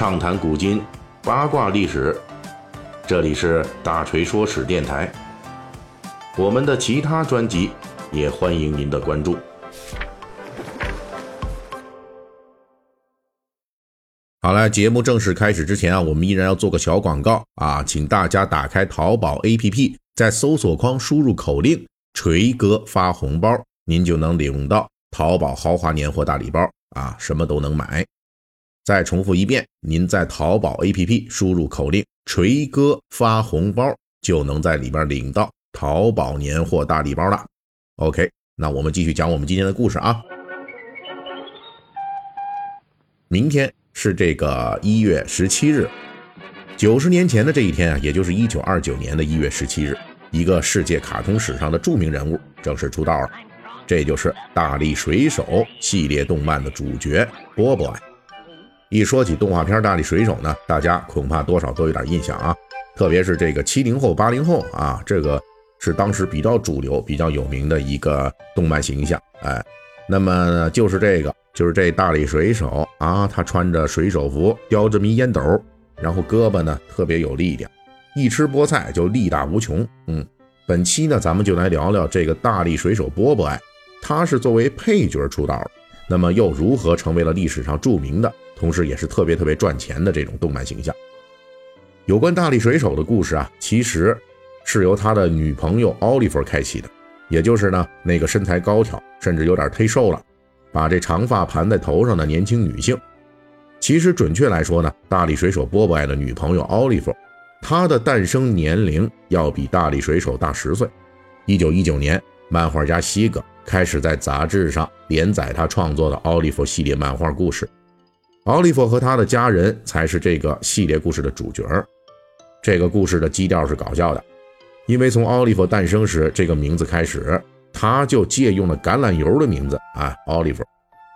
畅谈古今，八卦历史。这里是大锤说史电台。我们的其他专辑也欢迎您的关注。好了，节目正式开始之前啊，我们依然要做个小广告啊，请大家打开淘宝 APP，在搜索框输入口令“锤哥发红包”，您就能领到淘宝豪华年货大礼包啊，什么都能买。再重复一遍，您在淘宝 APP 输入口令“锤哥发红包”，就能在里边领到淘宝年货大礼包了。OK，那我们继续讲我们今天的故事啊。明天是这个一月十七日，九十年前的这一天啊，也就是一九二九年的一月十七日，一个世界卡通史上的著名人物正式出道了，这就是大力水手系列动漫的主角波波。一说起动画片《大力水手》呢，大家恐怕多少都有点印象啊，特别是这个七零后、八零后啊，这个是当时比较主流、比较有名的一个动漫形象。哎，那么就是这个，就是这大力水手啊，他穿着水手服，叼着迷烟斗，然后胳膊呢特别有力量，一吃菠菜就力大无穷。嗯，本期呢，咱们就来聊聊这个大力水手波波。哎，他是作为配角出道，那么又如何成为了历史上著名的？同时，也是特别特别赚钱的这种动漫形象。有关大力水手的故事啊，其实是由他的女朋友奥利弗开启的，也就是呢那个身材高挑，甚至有点忒瘦了，把这长发盘在头上的年轻女性。其实准确来说呢，大力水手波波爱的女朋友奥利弗，她的诞生年龄要比大力水手大十岁。一九一九年，漫画家西格开始在杂志上连载他创作的奥利弗系列漫画故事。奥利弗和他的家人才是这个系列故事的主角这个故事的基调是搞笑的，因为从奥利弗诞生时这个名字开始，他就借用了橄榄油的名字啊，奥利弗。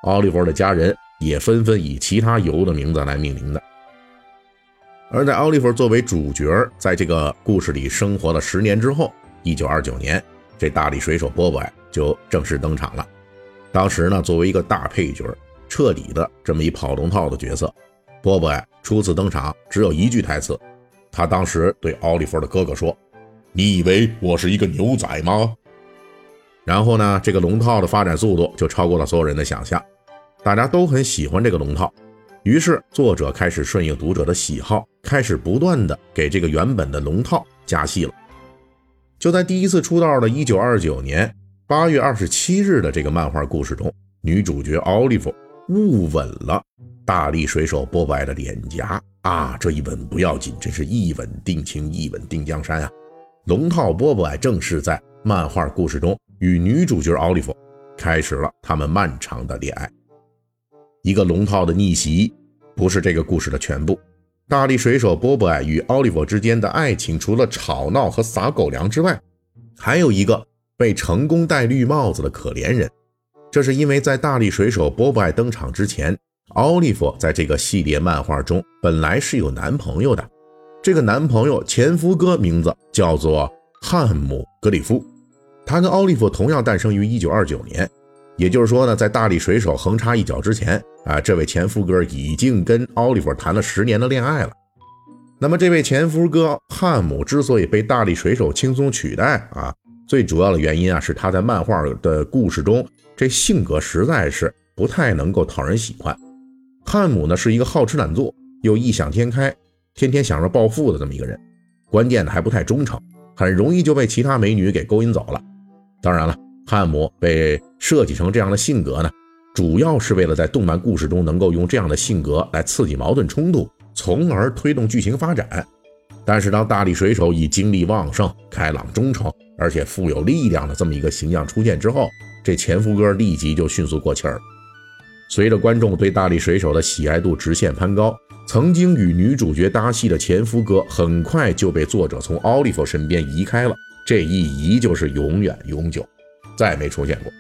奥利弗的家人也纷纷以其他油的名字来命名的。而在奥利弗作为主角在这个故事里生活了十年之后，一九二九年，这大力水手波波就正式登场了。当时呢，作为一个大配角。彻底的这么一跑龙套的角色，波波初次登场只有一句台词，他当时对奥利弗的哥哥说：“你以为我是一个牛仔吗？”然后呢，这个龙套的发展速度就超过了所有人的想象，大家都很喜欢这个龙套，于是作者开始顺应读者的喜好，开始不断的给这个原本的龙套加戏了。就在第一次出道的1929年8月27日的这个漫画故事中，女主角奥利弗。误吻了大力水手波波爱的脸颊啊！这一吻不要紧，真是一吻定情，一吻定江山啊！龙套波波爱正是在漫画故事中与女主角奥利弗开始了他们漫长的恋爱。一个龙套的逆袭不是这个故事的全部。大力水手波波艾与奥利弗之间的爱情，除了吵闹和撒狗粮之外，还有一个被成功戴绿帽子的可怜人。这是因为在大力水手波波爱登场之前，奥利弗在这个系列漫画中本来是有男朋友的。这个男朋友前夫哥名字叫做汉姆·格里夫，他跟奥利弗同样诞生于1929年。也就是说呢，在大力水手横插一脚之前啊，这位前夫哥已经跟奥利弗谈了十年的恋爱了。那么，这位前夫哥汉姆之所以被大力水手轻松取代啊，最主要的原因啊，是他在漫画的故事中。这性格实在是不太能够讨人喜欢。汉姆呢是一个好吃懒做又异想天开，天天想着暴富的这么一个人。关键呢还不太忠诚，很容易就被其他美女给勾引走了。当然了，汉姆被设计成这样的性格呢，主要是为了在动漫故事中能够用这样的性格来刺激矛盾冲突，从而推动剧情发展。但是当大力水手以精力旺盛、开朗、忠诚，而且富有力量的这么一个形象出现之后，这前夫哥立即就迅速过气儿。随着观众对大力水手的喜爱度直线攀高，曾经与女主角搭戏的前夫哥很快就被作者从奥利弗身边移开了。这一移就是永远永久，再没出现过。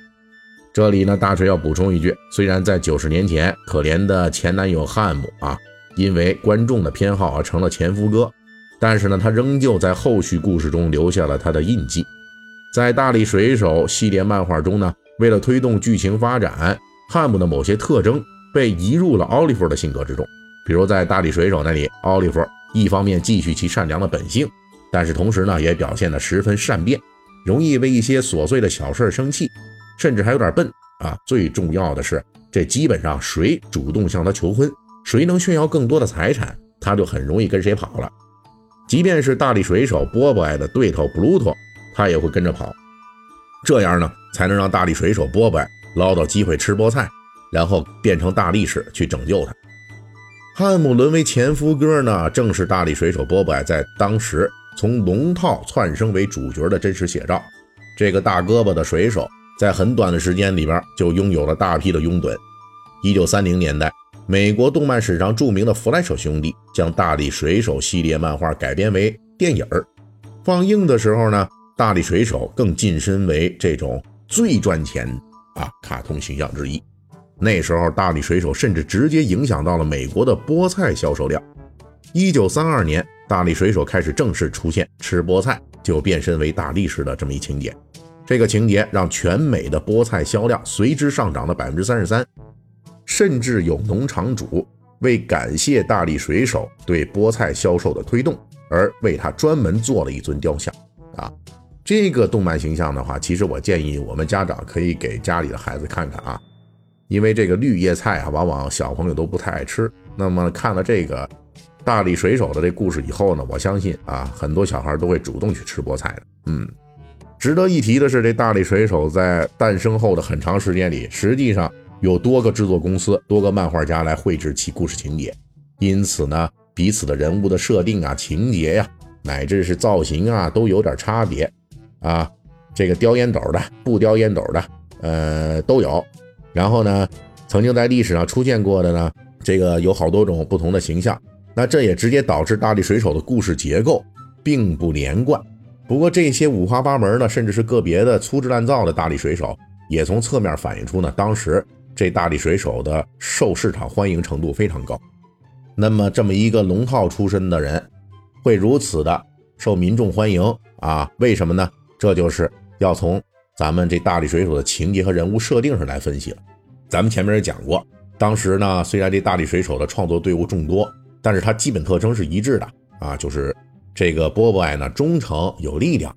这里呢，大锤要补充一句：虽然在九十年前，可怜的前男友汉姆啊，因为观众的偏好而成了前夫哥。但是呢，他仍旧在后续故事中留下了他的印记。在《大力水手》系列漫画中呢，为了推动剧情发展，汉姆的某些特征被移入了奥利弗的性格之中。比如在大力水手那里，奥利弗一方面继续其善良的本性，但是同时呢，也表现得十分善变，容易为一些琐碎的小事生气，甚至还有点笨啊。最重要的是，这基本上谁主动向他求婚，谁能炫耀更多的财产，他就很容易跟谁跑了。即便是大力水手波波爱的对头布鲁托，他也会跟着跑。这样呢，才能让大力水手波波捞到机会吃菠菜，然后变成大力士去拯救他。汉姆沦为前夫哥呢，正是大力水手波波在当时从龙套窜升为主角的真实写照。这个大胳膊的水手，在很短的时间里边就拥有了大批的拥趸。一九三零年代。美国动漫史上著名的弗莱舍兄弟将《大力水手》系列漫画改编为电影儿，放映的时候呢，大力水手更晋升为这种最赚钱啊卡通形象之一。那时候，大力水手甚至直接影响到了美国的菠菜销售量。一九三二年，大力水手开始正式出现吃菠菜就变身为大力士的这么一情节，这个情节让全美的菠菜销量随之上涨了百分之三十三。甚至有农场主为感谢大力水手对菠菜销售的推动，而为他专门做了一尊雕像。啊，这个动漫形象的话，其实我建议我们家长可以给家里的孩子看看啊，因为这个绿叶菜啊，往往小朋友都不太爱吃。那么看了这个大力水手的这故事以后呢，我相信啊，很多小孩都会主动去吃菠菜的。嗯，值得一提的是，这大力水手在诞生后的很长时间里，实际上。有多个制作公司、多个漫画家来绘制其故事情节，因此呢，彼此的人物的设定啊、情节呀，乃至是造型啊，都有点差别啊。这个叼烟斗的、不叼烟斗的，呃，都有。然后呢，曾经在历史上出现过的呢，这个有好多种不同的形象。那这也直接导致大力水手的故事结构并不连贯。不过这些五花八门的，甚至是个别的粗制滥造的大力水手，也从侧面反映出呢，当时。这大力水手的受市场欢迎程度非常高，那么这么一个龙套出身的人，会如此的受民众欢迎啊？为什么呢？这就是要从咱们这大力水手的情节和人物设定上来分析了。咱们前面也讲过，当时呢，虽然这大力水手的创作队伍众多，但是它基本特征是一致的啊，就是这个波波爱呢忠诚有力量，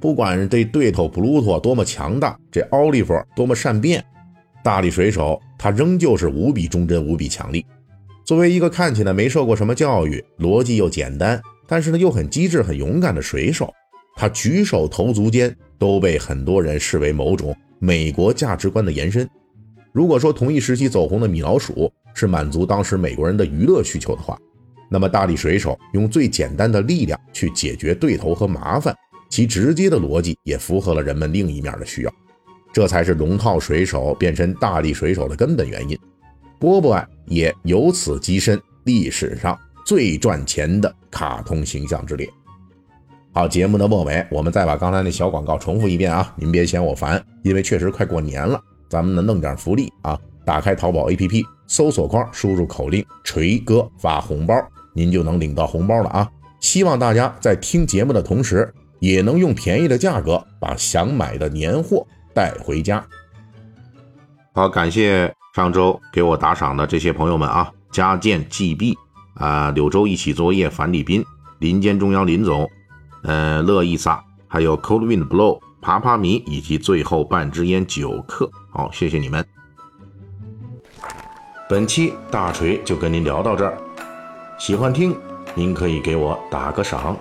不管这对头布鲁托多么强大，这奥利弗多么善变。大力水手，他仍旧是无比忠贞、无比强力。作为一个看起来没受过什么教育、逻辑又简单，但是呢又很机智、很勇敢的水手，他举手投足间都被很多人视为某种美国价值观的延伸。如果说同一时期走红的米老鼠是满足当时美国人的娱乐需求的话，那么大力水手用最简单的力量去解决对头和麻烦，其直接的逻辑也符合了人们另一面的需要。这才是龙套水手变身大力水手的根本原因，波波爱也由此跻身历史上最赚钱的卡通形象之列。好，节目的末尾，我们再把刚才那小广告重复一遍啊，您别嫌我烦，因为确实快过年了，咱们能弄点福利啊！打开淘宝 APP，搜索框输入口令“锤哥发红包”，您就能领到红包了啊！希望大家在听节目的同时，也能用便宜的价格把想买的年货。带回家。好，感谢上周给我打赏的这些朋友们啊，加建 GB 啊，柳州一起作业，樊立斌，林间中央林总，呃，乐意萨，还有 Cold Wind Blow，爬爬迷，以及最后半支烟九克。好，谢谢你们。本期大锤就跟您聊到这儿，喜欢听您可以给我打个赏。